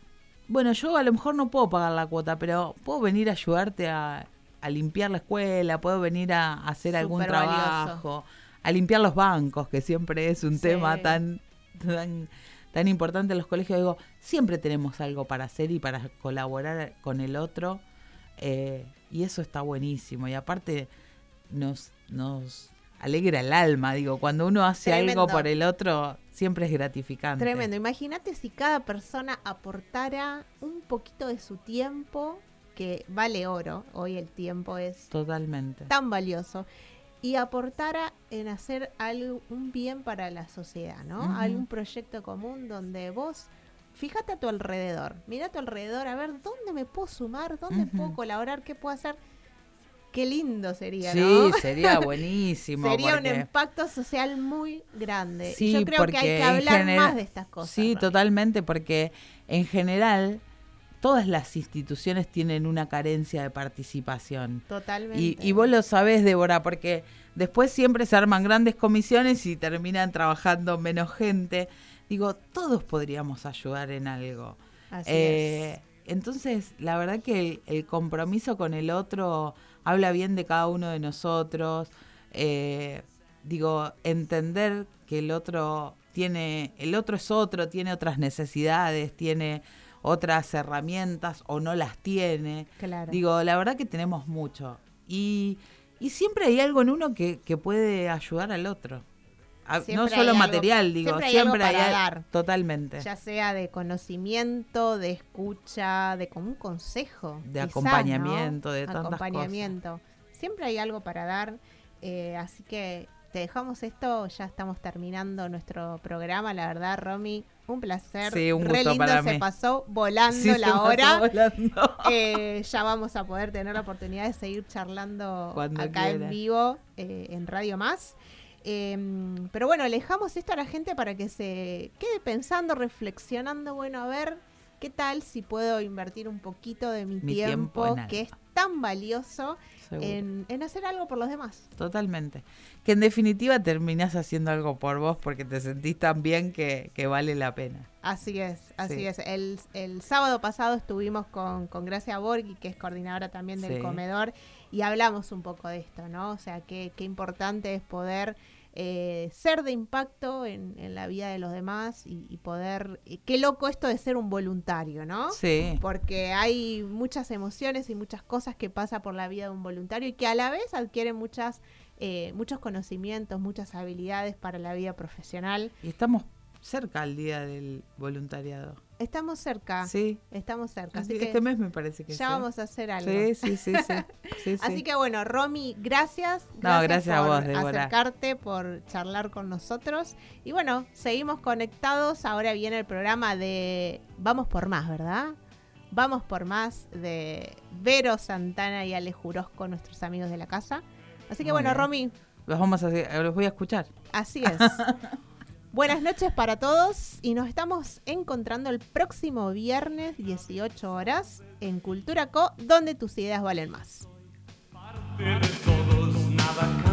bueno, yo a lo mejor no puedo pagar la cuota, pero puedo venir a ayudarte a, a limpiar la escuela, puedo venir a, a hacer algún valioso. trabajo, a limpiar los bancos, que siempre es un Sí. tema tan, tan, tan importante en los colegios. Digo, siempre tenemos algo para hacer y para colaborar con el otro. eh, y eso está buenísimo. Y aparte nos, nos alegra el alma. Digo, cuando uno hace Tremendo. algo por el otro, siempre es gratificante. Tremendo. Imagínate si cada persona aportara un poquito de su tiempo, que vale oro. Hoy el tiempo es Totalmente. tan valioso. Y aportara en hacer algo, un bien para la sociedad, ¿no? Ujú. Algún proyecto común donde vos, fíjate a tu alrededor, mira a tu alrededor, a ver dónde me puedo sumar, dónde puedo colaborar, qué puedo hacer. Qué lindo sería, Sí, ¿no? [LAUGHS] sería buenísimo. Sería un impacto social muy grande. Sí, Yo creo que hay que hablar general- más de estas cosas. Sí, totalmente, porque en general todas las instituciones tienen una carencia de participación. Totalmente. Y, y vos lo sabés, Débora, porque después siempre se arman grandes comisiones y terminan trabajando menos gente. Digo, todos podríamos ayudar en algo. Así Eh, entonces, la verdad que el, el compromiso con el otro habla bien de cada uno de nosotros. Eh, digo, entender que el otro tiene, el otro es otro, tiene otras necesidades, tiene otras herramientas o no las tiene. Claro. Digo, la verdad que tenemos mucho. Y, y siempre hay algo en uno que, que puede ayudar al otro. A- no hay solo algo- material, digo, siempre hay siempre algo hay, para al- dar. Totalmente. ya sea de conocimiento, de escucha, de como un consejo. De quizás, acompañamiento, ¿no? de tantas Acompañamiento. Siempre hay algo para dar. eh, así que te dejamos esto, ya estamos terminando nuestro programa. La verdad, Romy, un placer. Sí, un Re gusto lindo para se mí. pasó volando Sí, la pasó hora. volando. [LAUGHS] Eh, ya vamos a poder tener la oportunidad de seguir charlando Cuando acá en vivo eh, en Radio Más. Eh, pero bueno, le dejamos esto a la gente para que se quede pensando, reflexionando, bueno, a ver qué tal si puedo invertir un poquito de mi, Mi tiempo que es tan valioso, en, en hacer algo por los demás. Totalmente. Que en definitiva terminás haciendo algo por vos porque te sentís tan bien que, que vale la pena. Así es, así Sí. es. El, el sábado pasado estuvimos con, con Gracia Borghi, que es coordinadora también del Sí. comedor, y hablamos un poco de esto, ¿no? O sea, qué, qué importante es poder eh, ser de impacto en, en la vida de los demás y, y poder... y qué loco esto de ser un voluntario, ¿no? Sí. Porque hay muchas emociones y muchas cosas que pasa por la vida de un voluntario y que a la vez adquiere muchas, eh, muchos conocimientos, muchas habilidades para la vida profesional. Y estamos cerca al día del voluntariado. Estamos cerca. Sí. Estamos cerca, así este que mes me parece que ya vamos a hacer algo. Sí, sí, sí, sí. [LAUGHS] Sí, Así sí. que bueno, Romy, gracias. No, gracias a por vos, Débora. acercarte, por charlar con nosotros. Y bueno, seguimos conectados. Ahora viene el programa de Vamos por Más, ¿verdad? Vamos por Más de Vero Santana y Ale Jurosco, nuestros amigos de la casa. Así que Muy bueno, bien. Romy, Los vamos a los voy a escuchar. así [LAUGHS] es. Buenas noches para todos y nos estamos encontrando el próximo viernes 18 horas en Cultura Co, donde tus ideas valen más. Parte de todos, nada